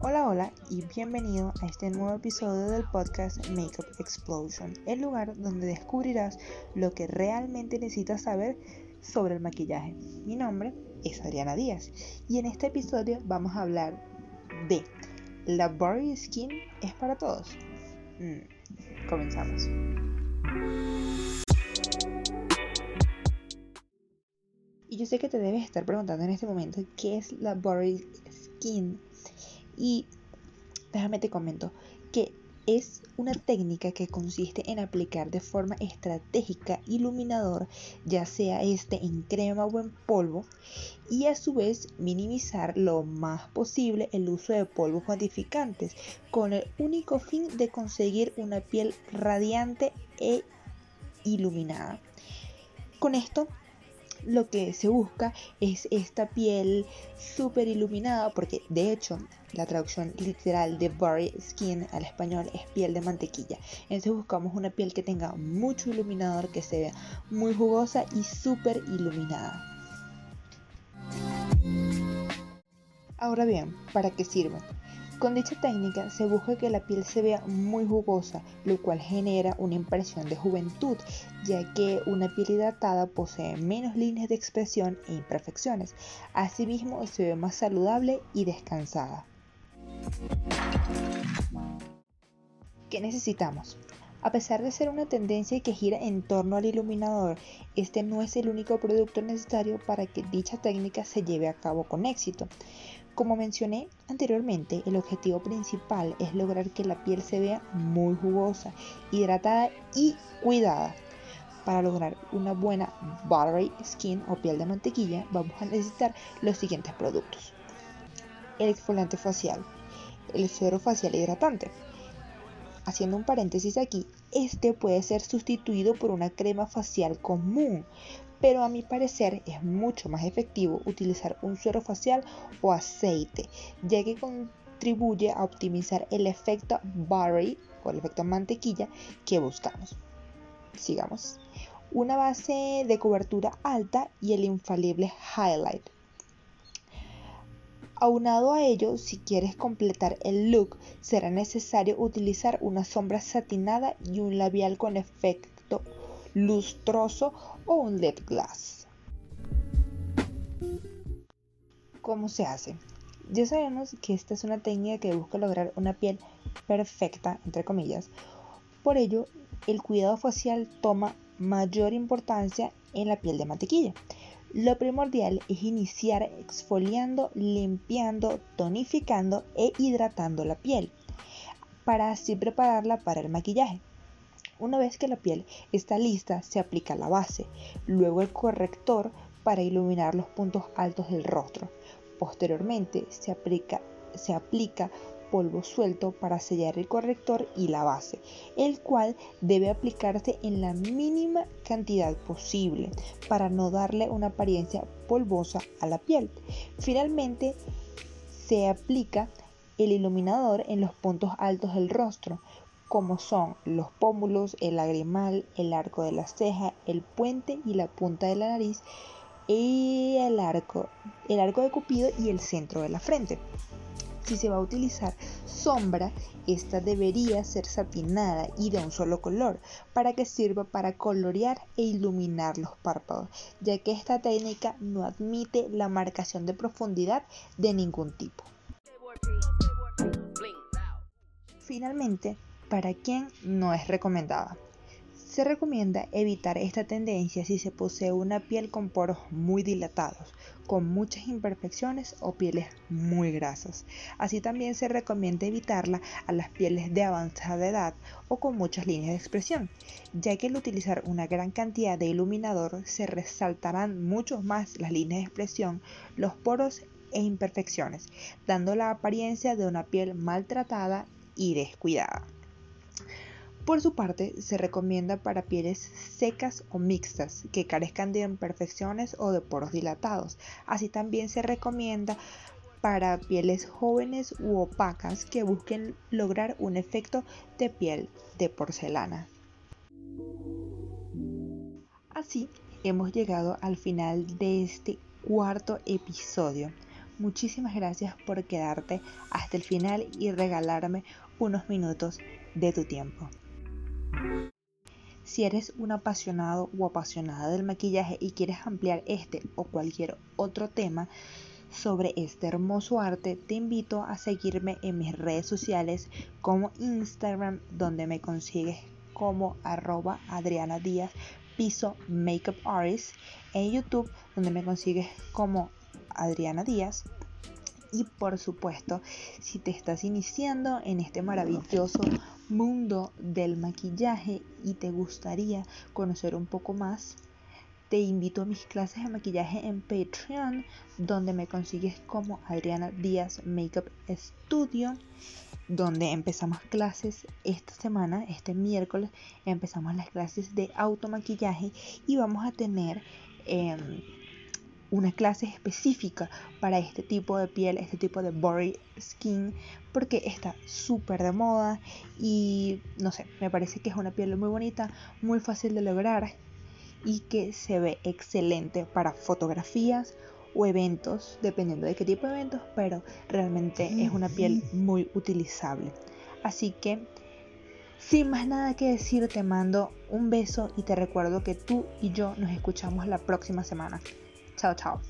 Hola, hola y bienvenido a este nuevo episodio del podcast Makeup Explosion, el lugar donde descubrirás lo que realmente necesitas saber sobre el maquillaje. Mi nombre es Adriana Díaz y en este episodio vamos a hablar de ¿La Body Skin es para todos? Mm, comenzamos. Y yo sé que te debes estar preguntando en este momento qué es la Body Skin y déjame te comento que es una técnica que consiste en aplicar de forma estratégica iluminador, ya sea este en crema o en polvo, y a su vez minimizar lo más posible el uso de polvos modificantes, con el único fin de conseguir una piel radiante e iluminada. Con esto lo que se busca es esta piel súper iluminada, porque de hecho la traducción literal de Body Skin al español es piel de mantequilla. Entonces buscamos una piel que tenga mucho iluminador, que se vea muy jugosa y súper iluminada. Ahora bien, ¿para qué sirve? Con dicha técnica se busca que la piel se vea muy jugosa, lo cual genera una impresión de juventud, ya que una piel hidratada posee menos líneas de expresión e imperfecciones. Asimismo, se ve más saludable y descansada. ¿Qué necesitamos? A pesar de ser una tendencia que gira en torno al iluminador, este no es el único producto necesario para que dicha técnica se lleve a cabo con éxito. Como mencioné anteriormente, el objetivo principal es lograr que la piel se vea muy jugosa, hidratada y cuidada. Para lograr una buena buttery skin o piel de mantequilla, vamos a necesitar los siguientes productos. El exfoliante facial, el suero facial hidratante. Haciendo un paréntesis aquí, este puede ser sustituido por una crema facial común, pero a mi parecer es mucho más efectivo utilizar un suero facial o aceite, ya que contribuye a optimizar el efecto buttery o el efecto mantequilla que buscamos. Sigamos. Una base de cobertura alta y el infalible highlight. Aunado a ello, si quieres completar el look, será necesario utilizar una sombra satinada y un labial con efecto lustroso o un lip glass. ¿Cómo se hace? Ya sabemos que esta es una técnica que busca lograr una piel perfecta, entre comillas. Por ello, el cuidado facial toma mayor importancia en la piel de mantequilla. Lo primordial es iniciar exfoliando, limpiando, tonificando e hidratando la piel para así prepararla para el maquillaje. Una vez que la piel está lista, se aplica la base, luego el corrector para iluminar los puntos altos del rostro. Posteriormente se aplica, se aplica polvo suelto para sellar el corrector y la base, el cual debe aplicarse en la mínima cantidad posible para no darle una apariencia polvosa a la piel. Finalmente se aplica el iluminador en los puntos altos del rostro, como son los pómulos, el lagrimal, el arco de la ceja, el puente y la punta de la nariz, el arco, el arco de cupido y el centro de la frente. Si se va a utilizar sombra, esta debería ser satinada y de un solo color para que sirva para colorear e iluminar los párpados, ya que esta técnica no admite la marcación de profundidad de ningún tipo. Finalmente, para quien no es recomendada. Se recomienda evitar esta tendencia si se posee una piel con poros muy dilatados, con muchas imperfecciones o pieles muy grasas. Así también se recomienda evitarla a las pieles de avanzada edad o con muchas líneas de expresión, ya que al utilizar una gran cantidad de iluminador se resaltarán mucho más las líneas de expresión, los poros e imperfecciones, dando la apariencia de una piel maltratada y descuidada. Por su parte, se recomienda para pieles secas o mixtas que carezcan de imperfecciones o de poros dilatados. Así también se recomienda para pieles jóvenes u opacas que busquen lograr un efecto de piel de porcelana. Así hemos llegado al final de este cuarto episodio. muchísimas gracias por quedarte hasta el final y regalarme unos minutos de tu tiempo. Si eres un apasionado o apasionada del maquillaje y quieres ampliar este o cualquier otro tema sobre este hermoso arte, te invito a seguirme en mis redes sociales como Instagram, donde me consigues como arroba Adriana Díaz Piso Makeup Artist, en YouTube, donde me consigues como Adriana Díaz. Y por supuesto, si te estás iniciando en este maravilloso mundo del maquillaje y te gustaría conocer un poco más, te invito a mis clases de maquillaje en Patreon, donde me consigues como Adriana Díaz Makeup Studio, donde empezamos clases esta semana, este miércoles, empezamos las clases de automaquillaje y vamos a tener... Em, una clase específica para este tipo de piel, este tipo de body skin, porque está súper de moda y no sé, me parece que es una piel muy bonita, muy fácil de lograr y que se ve excelente para fotografías o eventos, dependiendo de qué tipo de eventos, pero realmente es una piel muy utilizable. Así que sin más nada que decir, te mando un beso y te recuerdo que tú y yo nos escuchamos la próxima semana. Chao, chao.